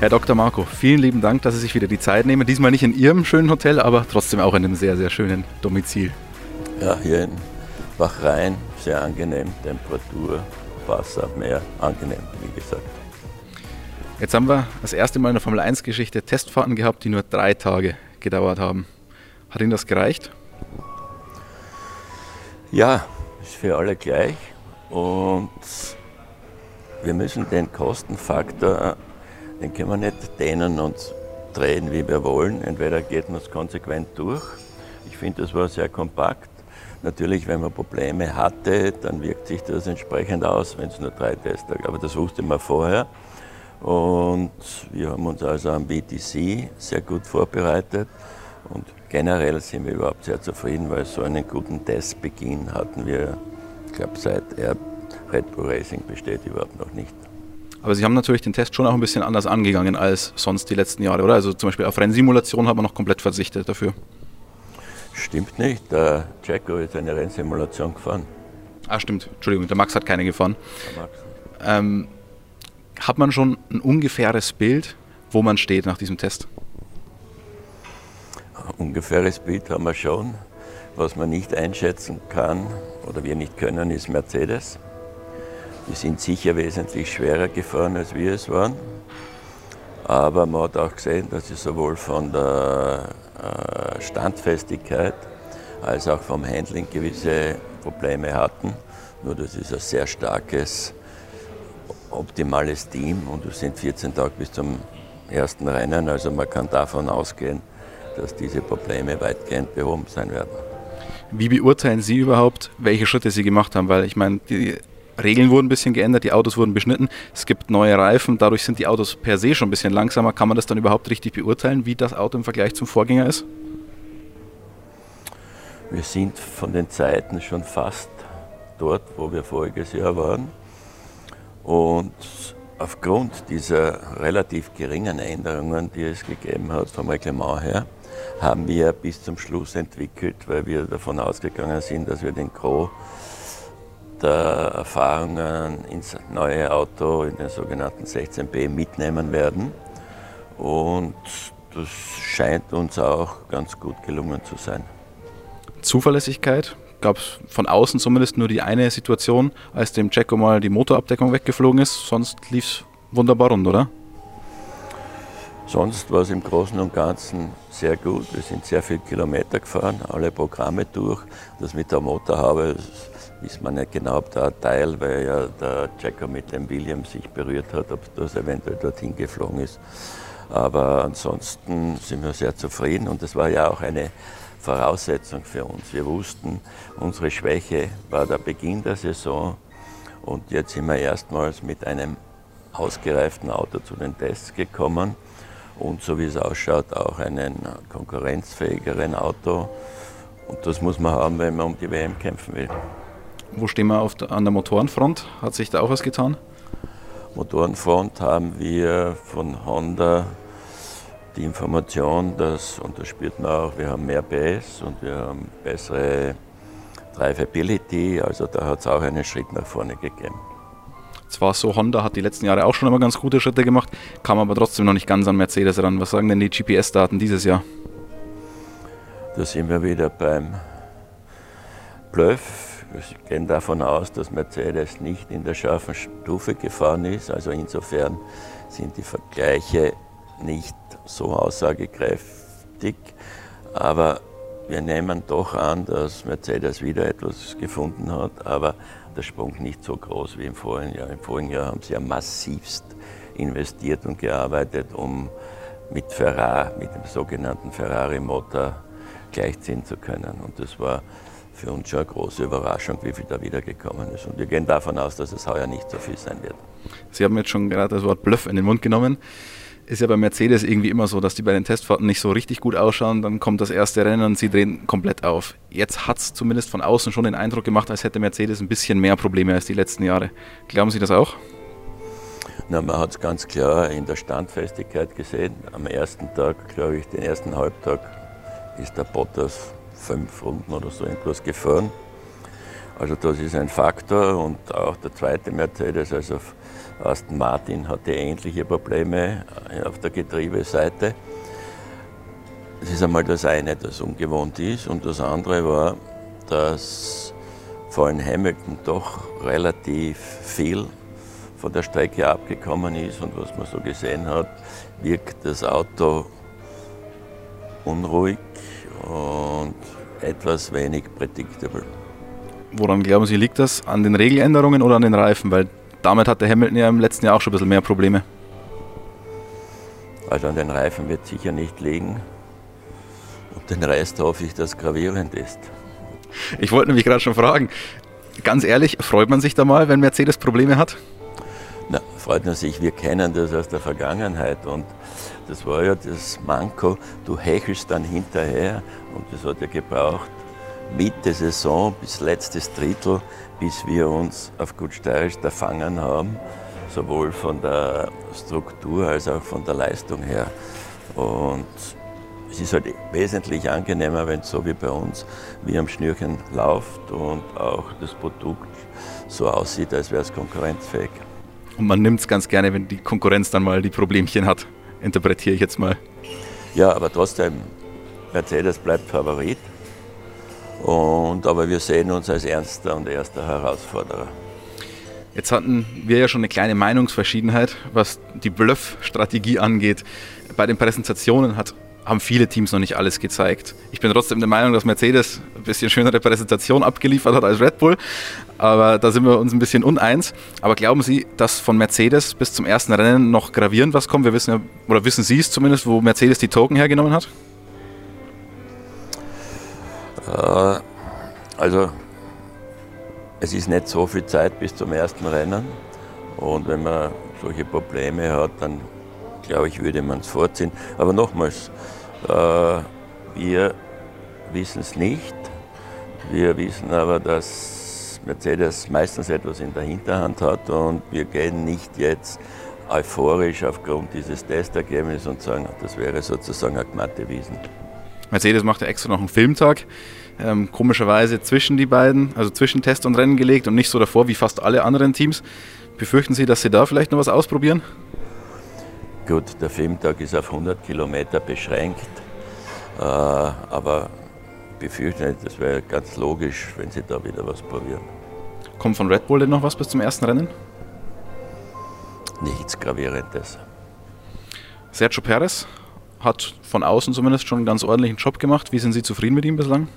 Herr Dr. Marco, vielen lieben Dank, dass Sie sich wieder die Zeit nehmen. Diesmal nicht in Ihrem schönen Hotel, aber trotzdem auch in einem sehr, sehr schönen Domizil. Ja, hier in Bachrhein, sehr angenehm. Temperatur, Wasser, Meer, angenehm, wie gesagt. Jetzt haben wir das erste Mal in der Formel 1-Geschichte Testfahrten gehabt, die nur drei Tage gedauert haben. Hat Ihnen das gereicht? Ja, ist für alle gleich. Und wir müssen den Kostenfaktor, den können wir nicht dehnen und drehen, wie wir wollen. Entweder geht man es konsequent durch. Ich finde, das war sehr kompakt. Natürlich, wenn man Probleme hatte, dann wirkt sich das entsprechend aus, wenn es nur drei Testtage. Aber das wusste man vorher. Und wir haben uns also am BTC sehr gut vorbereitet. Und generell sind wir überhaupt sehr zufrieden, weil so einen guten Testbeginn hatten wir, ich glaube, seit Red Bull Racing besteht überhaupt noch nicht. Aber Sie haben natürlich den Test schon auch ein bisschen anders angegangen als sonst die letzten Jahre, oder? Also zum Beispiel auf Rennsimulation hat man noch komplett verzichtet dafür. Stimmt nicht. Der Jacko ist eine Rennsimulation gefahren. Ah, stimmt. Entschuldigung, der Max hat keine gefahren. Ähm, hat man schon ein ungefähres Bild, wo man steht nach diesem Test? ungefähres Bild haben wir schon. Was man nicht einschätzen kann oder wir nicht können, ist Mercedes. Die sind sicher wesentlich schwerer gefahren, als wir es waren. Aber man hat auch gesehen, dass sie sowohl von der äh, Standfestigkeit als auch vom Handling gewisse Probleme hatten. Nur das ist ein sehr starkes, optimales Team und es sind 14 Tage bis zum ersten Rennen. Also man kann davon ausgehen, dass diese Probleme weitgehend behoben sein werden. Wie beurteilen Sie überhaupt, welche Schritte Sie gemacht haben? Weil ich meine, die Regeln wurden ein bisschen geändert, die Autos wurden beschnitten, es gibt neue Reifen, dadurch sind die Autos per se schon ein bisschen langsamer. Kann man das dann überhaupt richtig beurteilen, wie das Auto im Vergleich zum Vorgänger ist? Wir sind von den Zeiten schon fast dort, wo wir voriges Jahr waren. Und aufgrund dieser relativ geringen Änderungen, die es gegeben hat vom Reglement her, haben wir bis zum Schluss entwickelt, weil wir davon ausgegangen sind, dass wir den Gros der Erfahrungen ins neue Auto, in den sogenannten 16b, mitnehmen werden. Und das scheint uns auch ganz gut gelungen zu sein. Zuverlässigkeit gab es von außen zumindest nur die eine Situation, als dem Jacko mal die Motorabdeckung weggeflogen ist. Sonst lief es wunderbar rund, oder? Sonst war es im Großen und Ganzen sehr gut. Wir sind sehr viele Kilometer gefahren, alle Programme durch. Das mit der Motorhaube ist man nicht genau, ob da ein Teil, weil ja der Jacker mit dem William sich berührt hat, ob das eventuell dorthin geflogen ist. Aber ansonsten sind wir sehr zufrieden und das war ja auch eine Voraussetzung für uns. Wir wussten, unsere Schwäche war der Beginn der Saison und jetzt sind wir erstmals mit einem ausgereiften Auto zu den Tests gekommen und so wie es ausschaut auch einen konkurrenzfähigeren Auto. Und das muss man haben, wenn man um die WM kämpfen will. Wo stehen wir der, an der Motorenfront? Hat sich da auch was getan? Motorenfront haben wir von Honda die Information, dass, und das spürt man auch, wir haben mehr PS und wir haben bessere Drivability, also da hat es auch einen Schritt nach vorne gegeben. Zwar so, Honda hat die letzten Jahre auch schon immer ganz gute Schritte gemacht, kam aber trotzdem noch nicht ganz an Mercedes ran. Was sagen denn die GPS-Daten dieses Jahr? Da sind wir wieder beim Bluff. Wir gehen davon aus, dass Mercedes nicht in der scharfen Stufe gefahren ist. Also insofern sind die Vergleiche nicht so aussagekräftig. Aber wir nehmen doch an, dass Mercedes wieder etwas gefunden hat. Aber der Sprung nicht so groß wie im vorigen Jahr. Im vorigen Jahr haben sie ja massivst investiert und gearbeitet, um mit Ferrari, mit dem sogenannten Ferrari-Motor gleichziehen zu können. Und das war für uns schon eine große Überraschung, wie viel da wiedergekommen ist. Und wir gehen davon aus, dass es heuer nicht so viel sein wird. Sie haben jetzt schon gerade das Wort Bluff in den Mund genommen ist ja bei Mercedes irgendwie immer so, dass die bei den Testfahrten nicht so richtig gut ausschauen. Dann kommt das erste Rennen und sie drehen komplett auf. Jetzt hat es zumindest von außen schon den Eindruck gemacht, als hätte Mercedes ein bisschen mehr Probleme als die letzten Jahre. Glauben Sie das auch? Na, man hat es ganz klar in der Standfestigkeit gesehen. Am ersten Tag, glaube ich, den ersten Halbtag, ist der Bottas fünf Runden oder so irgendwas gefahren. Also das ist ein Faktor und auch der zweite Mercedes, also Aston Martin hatte ähnliche Probleme auf der Getriebeseite. Das ist einmal das eine, das ungewohnt ist. Und das andere war, dass vor allem Hamilton doch relativ viel von der Strecke abgekommen ist. Und was man so gesehen hat, wirkt das Auto unruhig und etwas wenig predictable. Woran glauben Sie, liegt das? An den Regeländerungen oder an den Reifen? Weil damit hatte Hamilton ja im letzten Jahr auch schon ein bisschen mehr Probleme. Also an den Reifen wird sicher nicht liegen. Und den Rest hoffe ich, dass gravierend ist. Ich wollte nämlich gerade schon fragen, ganz ehrlich, freut man sich da mal, wenn Mercedes Probleme hat? Na, freut man sich, wir kennen das aus der Vergangenheit und das war ja das Manko, du hechelst dann hinterher und das hat ja gebraucht, Mitte Saison bis letztes Drittel, bis wir uns auf gut steirisch erfangen haben, sowohl von der Struktur als auch von der Leistung her. Und es ist halt wesentlich angenehmer, wenn es so wie bei uns wie am Schnürchen läuft und auch das Produkt so aussieht, als wäre es konkurrenzfähig. Und man nimmt es ganz gerne, wenn die Konkurrenz dann mal die Problemchen hat, interpretiere ich jetzt mal. Ja, aber trotzdem, Mercedes bleibt Favorit. Und, aber wir sehen uns als ernster und erster Herausforderer. Jetzt hatten wir ja schon eine kleine Meinungsverschiedenheit, was die Bluff-Strategie angeht. Bei den Präsentationen hat, haben viele Teams noch nicht alles gezeigt. Ich bin trotzdem der Meinung, dass Mercedes ein bisschen schönere Präsentation abgeliefert hat als Red Bull. Aber da sind wir uns ein bisschen uneins. Aber glauben Sie, dass von Mercedes bis zum ersten Rennen noch gravierend was kommt? Wir wissen ja, oder wissen Sie es zumindest, wo Mercedes die Token hergenommen hat? Äh, also es ist nicht so viel Zeit bis zum ersten Rennen und wenn man solche Probleme hat, dann glaube ich, würde man es vorziehen. Aber nochmals, wir wissen es nicht. Wir wissen aber, dass Mercedes meistens etwas in der Hinterhand hat und wir gehen nicht jetzt euphorisch aufgrund dieses Testergebnisses und sagen, das wäre sozusagen eine glatte Wiesen. Mercedes macht ja extra noch einen Filmtag, ähm, komischerweise zwischen die beiden, also zwischen Test und Rennen gelegt und nicht so davor wie fast alle anderen Teams. Befürchten Sie, dass Sie da vielleicht noch was ausprobieren? Gut, der Filmtag ist auf 100 Kilometer beschränkt, äh, aber befürchte nicht, das wäre ganz logisch, wenn Sie da wieder was probieren. Kommt von Red Bull denn noch was bis zum ersten Rennen? Nichts Gravierendes. Sergio Perez hat von außen zumindest schon einen ganz ordentlichen Job gemacht. Wie sind Sie zufrieden mit ihm bislang?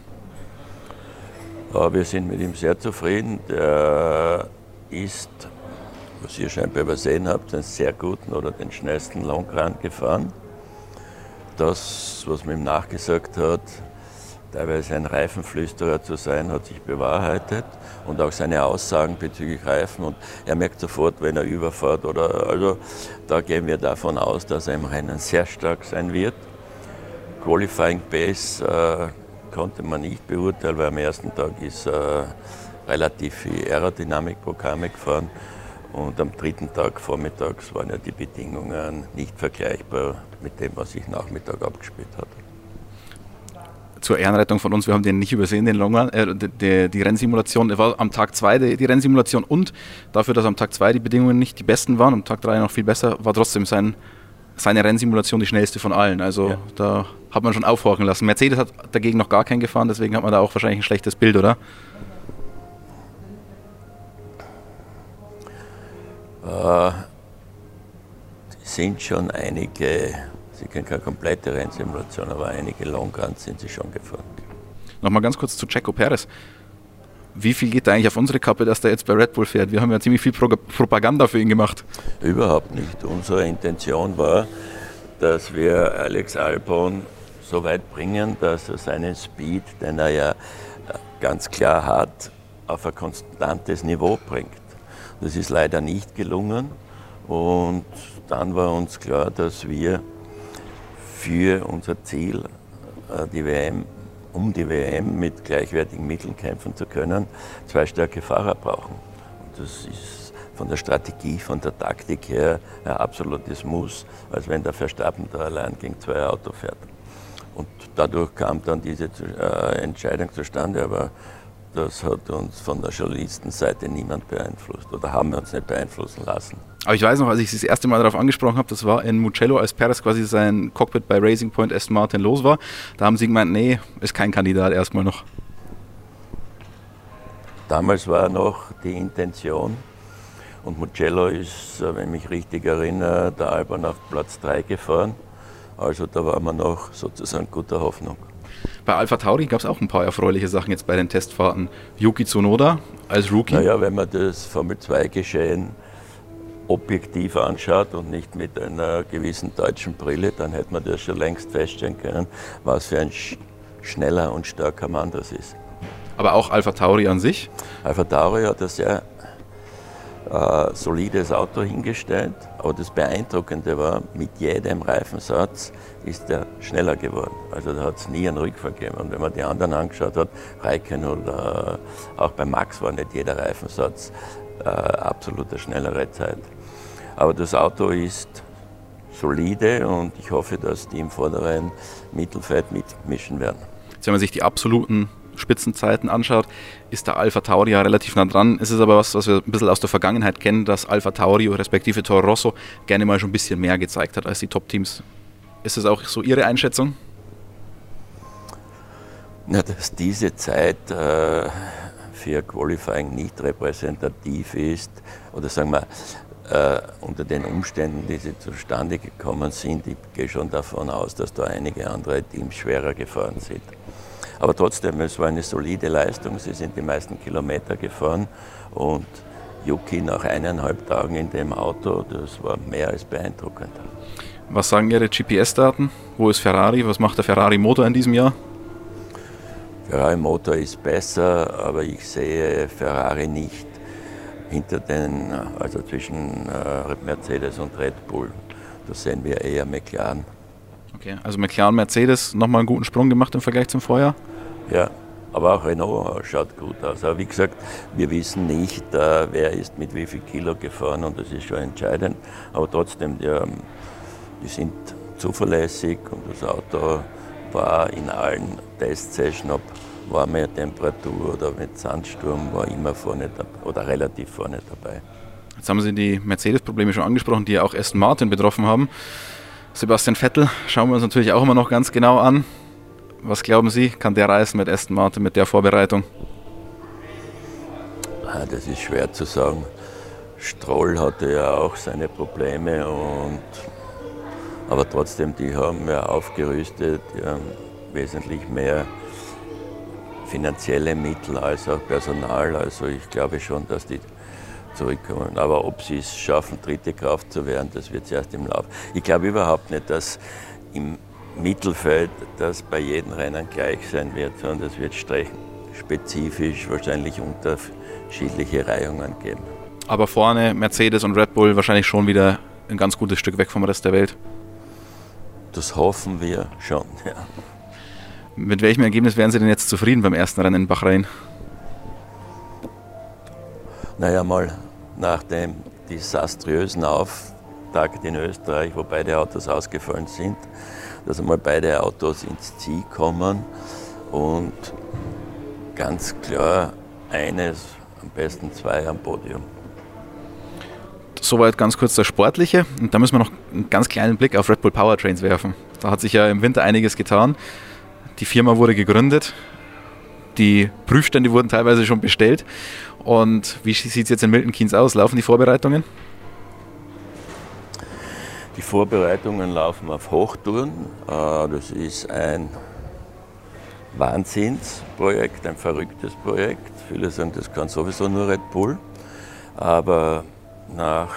Ja, wir sind mit ihm sehr zufrieden. Der ist, was ihr scheinbar übersehen habt, einen sehr guten oder den schnellsten Long Run gefahren. Das, was man ihm nachgesagt hat, teilweise ein Reifenflüsterer zu sein, hat sich bewahrheitet und auch seine Aussagen bezüglich Reifen. Und er merkt sofort, wenn er überfährt oder also da gehen wir davon aus, dass er im Rennen sehr stark sein wird. Qualifying Base äh, konnte man nicht beurteilen, weil am ersten Tag ist äh, relativ viel Aerodynamikprogramme gefahren. Und am dritten Tag vormittags waren ja die Bedingungen nicht vergleichbar mit dem, was sich Nachmittag abgespielt hat zur Ehrenrettung von uns, wir haben den nicht übersehen, den Long Run, äh, die, die, Rennsimulation. Er war am Tag 2 die, die, Rennsimulation und dafür, dass am Tag 2 die Bedingungen nicht die besten waren, am Tag 3 noch viel besser, war trotzdem sein, seine Rennsimulation die schnellste von allen. Also ja. da hat man schon aufhorchen lassen. Mercedes hat dagegen noch gar keinen gefahren, deswegen hat man da auch wahrscheinlich ein schlechtes Bild, oder? Äh, sind schon einige Sie kennen keine komplette Rennsimulation, aber einige Longruns sind sie schon gefahren. Nochmal ganz kurz zu Checo Perez. Wie viel geht da eigentlich auf unsere Kappe, dass der jetzt bei Red Bull fährt? Wir haben ja ziemlich viel Pro Propaganda für ihn gemacht. Überhaupt nicht. Unsere Intention war, dass wir Alex Albon so weit bringen, dass er seinen Speed, den er ja ganz klar hat, auf ein konstantes Niveau bringt. Das ist leider nicht gelungen und dann war uns klar, dass wir für unser Ziel, äh, die WM, um die WM mit gleichwertigen Mitteln kämpfen zu können, zwei starke Fahrer brauchen. Und das ist von der Strategie, von der Taktik her ein absolutes Muss, als wenn der Verstappen da allein gegen zwei Autos fährt. Und dadurch kam dann diese äh, Entscheidung zustande, aber das hat uns von der Journalistenseite niemand beeinflusst oder haben wir uns nicht beeinflussen lassen. Aber ich weiß noch, als ich das erste Mal darauf angesprochen habe, das war in Mugello, als Perez quasi sein Cockpit bei Racing Point Aston Martin los war. Da haben sie gemeint, nee, ist kein Kandidat erstmal noch. Damals war noch die Intention, und Mugello ist, äh, wenn ich mich richtig erinnere, der Alban auf Platz 3 gefahren. Also da waren wir noch sozusagen guter Hoffnung. Bei Alpha Tauri gab es auch ein paar erfreuliche Sachen jetzt bei den Testfahrten. Yuki Tsunoda als Rookie. Naja, wenn man das Formel 2-Geschehen objektiv anschaut und nicht mit einer gewissen deutschen Brille, dann hätte man das schon längst feststellen können, was für ein schneller und starker Mann das ist. Aber auch Alpha Tauri an sich? Alpha Tauri hat ein sehr äh, solides Auto hingestellt, aber das Beeindruckende war, mit jedem Reifensatz ist er schneller geworden. Also da hat es nie einen Rückfall gegeben. Und wenn man die anderen angeschaut hat, Reiken oder auch bei Max war nicht jeder Reifensatz äh, absolut eine schnellere Zeit. Aber das Auto ist solide und ich hoffe, dass die im vorderen Mittelfeld mitmischen werden. Jetzt, wenn man sich die absoluten Spitzenzeiten anschaut, ist der Alpha Tauri ja relativ nah dran. Es ist aber was, was wir ein bisschen aus der Vergangenheit kennen, dass Alpha Tauri respektive Toro Rosso gerne mal schon ein bisschen mehr gezeigt hat als die Top-Teams. Ist das auch so Ihre Einschätzung? Na, dass diese Zeit äh, für Qualifying nicht repräsentativ ist, oder sagen wir, äh, unter den Umständen, die sie zustande gekommen sind, ich gehe schon davon aus, dass da einige andere Teams schwerer gefahren sind. Aber trotzdem, es war eine solide Leistung. Sie sind die meisten Kilometer gefahren und Yuki nach eineinhalb Tagen in dem Auto, das war mehr als beeindruckend. Was sagen Ihre GPS-Daten? Wo ist Ferrari? Was macht der Ferrari-Motor in diesem Jahr? Ferrari-Motor ist besser, aber ich sehe Ferrari nicht hinter den, also zwischen äh, Mercedes und Red Bull. Das sehen wir eher McLaren. Okay, also McLaren, Mercedes nochmal einen guten Sprung gemacht im Vergleich zum Vorjahr? Ja, aber auch Renault schaut gut aus. Aber wie gesagt, wir wissen nicht, äh, wer ist mit wie viel Kilo gefahren und das ist schon entscheidend. Aber trotzdem, die, ähm, die sind zuverlässig und das Auto war in allen Testsessions, ob warme Temperatur oder mit Sandsturm, war immer vorne oder relativ vorne dabei. Jetzt haben Sie die Mercedes-Probleme schon angesprochen, die ja auch Aston Martin betroffen haben. Sebastian Vettel schauen wir uns natürlich auch immer noch ganz genau an. Was glauben Sie, kann der reisen mit Aston Martin, mit der Vorbereitung? Ah, das ist schwer zu sagen. Stroll hatte ja auch seine Probleme und aber trotzdem, die haben ja aufgerüstet, haben wesentlich mehr finanzielle Mittel als auch Personal. Also ich glaube schon, dass die zurückkommen. Aber ob sie es schaffen, dritte Kraft zu werden, das wird erst im Lauf. Ich glaube überhaupt nicht, dass im Mittelfeld das bei jedem Rennen gleich sein wird, sondern es wird streckenspezifisch wahrscheinlich unterschiedliche Reihungen geben. Aber vorne Mercedes und Red Bull wahrscheinlich schon wieder ein ganz gutes Stück weg vom Rest der Welt. Das hoffen wir schon, ja. Mit welchem Ergebnis wären Sie denn jetzt zufrieden beim ersten Rennen in Bahrain? Naja, mal nach dem desaströsen Auftakt in Österreich, wo beide Autos ausgefallen sind, dass einmal beide Autos ins Ziel kommen und ganz klar eines, am besten zwei am Podium. Soweit ganz kurz das Sportliche. Und da müssen wir noch einen ganz kleinen Blick auf Red Bull Powertrains werfen. Da hat sich ja im Winter einiges getan. Die Firma wurde gegründet. Die Prüfstände wurden teilweise schon bestellt. Und wie sieht es jetzt in Milton Keynes aus? Laufen die Vorbereitungen? Die Vorbereitungen laufen auf Hochtouren. Äh, das ist ein Wahnsinnsprojekt, ein verrücktes Projekt. Viele sagen, das kann sowieso nur Red Bull. Aber nach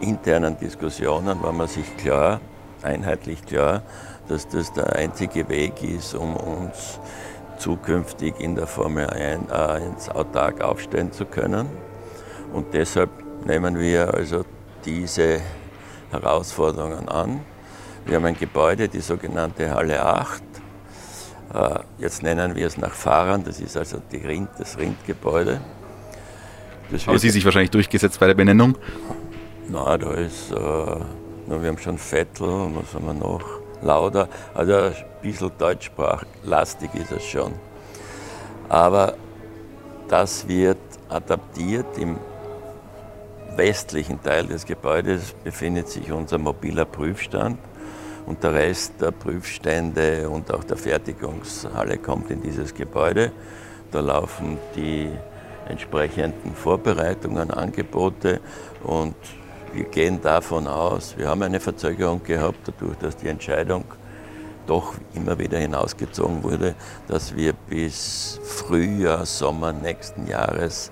internen Diskussionen war man sich klar, einheitlich klar, dass das der einzige Weg ist, um uns zukünftig in der Formel 1 autark aufstellen zu können. Und deshalb nehmen wir also diese Herausforderungen an. Wir haben ein Gebäude, die sogenannte Halle 8. Äh, jetzt nennen wir es nach Fahrern, das ist also Rind, das Rindgebäude. Das haben Sie sich wahrscheinlich durchgesetzt bei der Benennung? Na, da ist, äh, wir haben schon Vettel was haben wir noch? Lauder, also ein bisschen deutschsprachlastig ist es schon. Aber das wird adaptiert. Im westlichen Teil des Gebäudes befindet sich unser mobiler Prüfstand und der Rest der Prüfstände und auch der Fertigungshalle kommt in dieses Gebäude. Da laufen die entsprechenden Vorbereitungen, Angebote und wir gehen davon aus, wir haben eine Verzögerung gehabt, dadurch, dass die Entscheidung doch immer wieder hinausgezogen wurde, dass wir bis Frühjahr, Sommer nächsten Jahres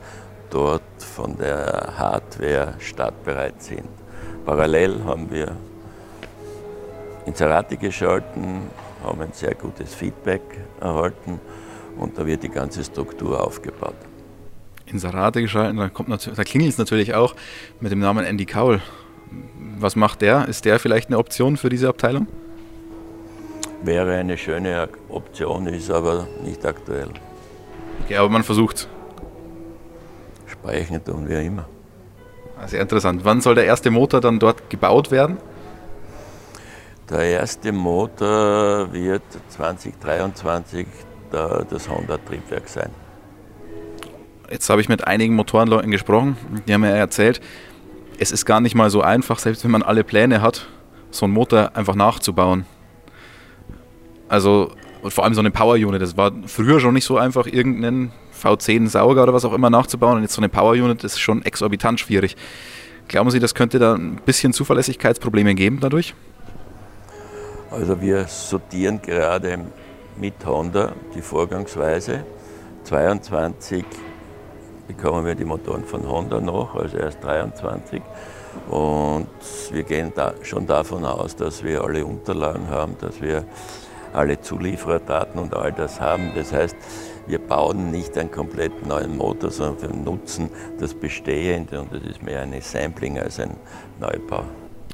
dort von der Hardware startbereit sind. Parallel haben wir Inserate geschalten, haben ein sehr gutes Feedback erhalten und da wird die ganze Struktur aufgebaut. Inserate geschalten, da, da klingelt es natürlich auch mit dem Namen Andy Cowell. Was macht der? Ist der vielleicht eine Option für diese Abteilung? Wäre eine schöne Option, ist aber nicht aktuell. Okay, aber man versucht. Sprechen tun wir immer. Ah, sehr interessant. Wann soll der erste Motor dann dort gebaut werden? Der erste Motor wird 2023 das Honda-Triebwerk sein. Jetzt habe ich mit einigen Motorenleuten gesprochen, die haben mir erzählt, es ist gar nicht mal so einfach, selbst wenn man alle Pläne hat, so einen Motor einfach nachzubauen. Also vor allem so eine Power Unit, das war früher schon nicht so einfach, irgendeinen V10 Sauger oder was auch immer nachzubauen. Und jetzt so eine Power Unit ist schon exorbitant schwierig. Glauben Sie, das könnte da ein bisschen Zuverlässigkeitsprobleme geben dadurch? Also wir sortieren gerade mit Honda die Vorgangsweise. 22 bekommen wir die Motoren von Honda noch, also erst 23. Und wir gehen da schon davon aus, dass wir alle Unterlagen haben, dass wir alle Zuliefererdaten und all das haben. Das heißt, wir bauen nicht einen komplett neuen Motor, sondern wir nutzen das Bestehende und das ist mehr ein Sampling als ein Neubau.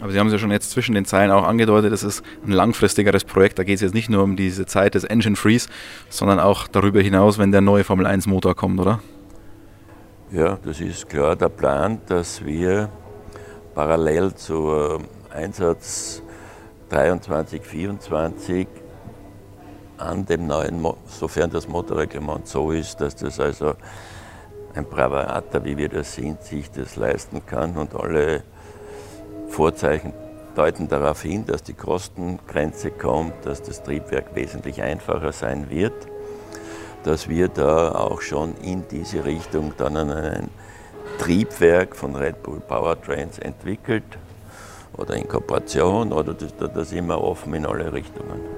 Aber Sie haben es ja schon jetzt zwischen den Zeilen auch angedeutet, das ist ein langfristigeres Projekt. Da geht es jetzt nicht nur um diese Zeit des Engine Freeze, sondern auch darüber hinaus, wenn der neue Formel 1 Motor kommt, oder? Ja, das ist klar der Plan, dass wir parallel zum Einsatz 23, 24 an dem neuen, sofern das Motorreglement so ist, dass das also ein Bravata, wie wir das sind, sich das leisten kann und alle Vorzeichen deuten darauf hin, dass die Kostengrenze kommt, dass das Triebwerk wesentlich einfacher sein wird, dass wir da auch schon in diese Richtung dann ein Triebwerk von Red Bull Powertrains entwickelt oder in Kooperation oder das, das immer offen in alle Richtungen.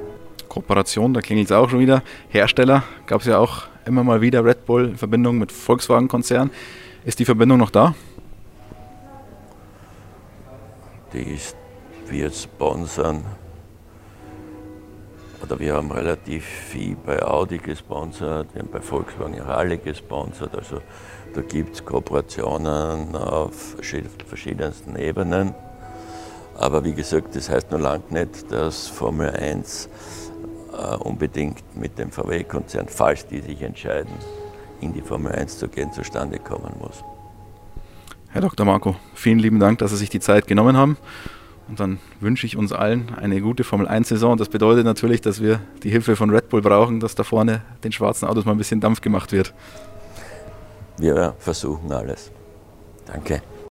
Kooperation, da klingelt es auch schon wieder. Hersteller gab es ja auch immer mal wieder Red Bull in Verbindung mit Volkswagen-Konzern. Ist die Verbindung noch da? Die ist, wir sponsern, oder wir haben relativ viel bei Audi gesponsert, wir haben bei Volkswagen Rallye gesponsert. Also da gibt es Kooperationen auf verschiedensten Ebenen. Aber wie gesagt, das heißt nur lang nicht, dass Formel 1 äh, unbedingt mit dem VW-Konzern, falls die sich entscheiden, in die Formel 1 zu gehen, zustande kommen muss. Herr Dr. Marco, vielen lieben Dank, dass Sie sich die Zeit genommen haben. Und dann wünsche ich uns allen eine gute Formel 1-Saison. Das bedeutet natürlich, dass wir die Hilfe von Red Bull brauchen, dass da vorne den schwarzen Autos mal ein bisschen Dampf gemacht wird. Wir versuchen alles. Danke.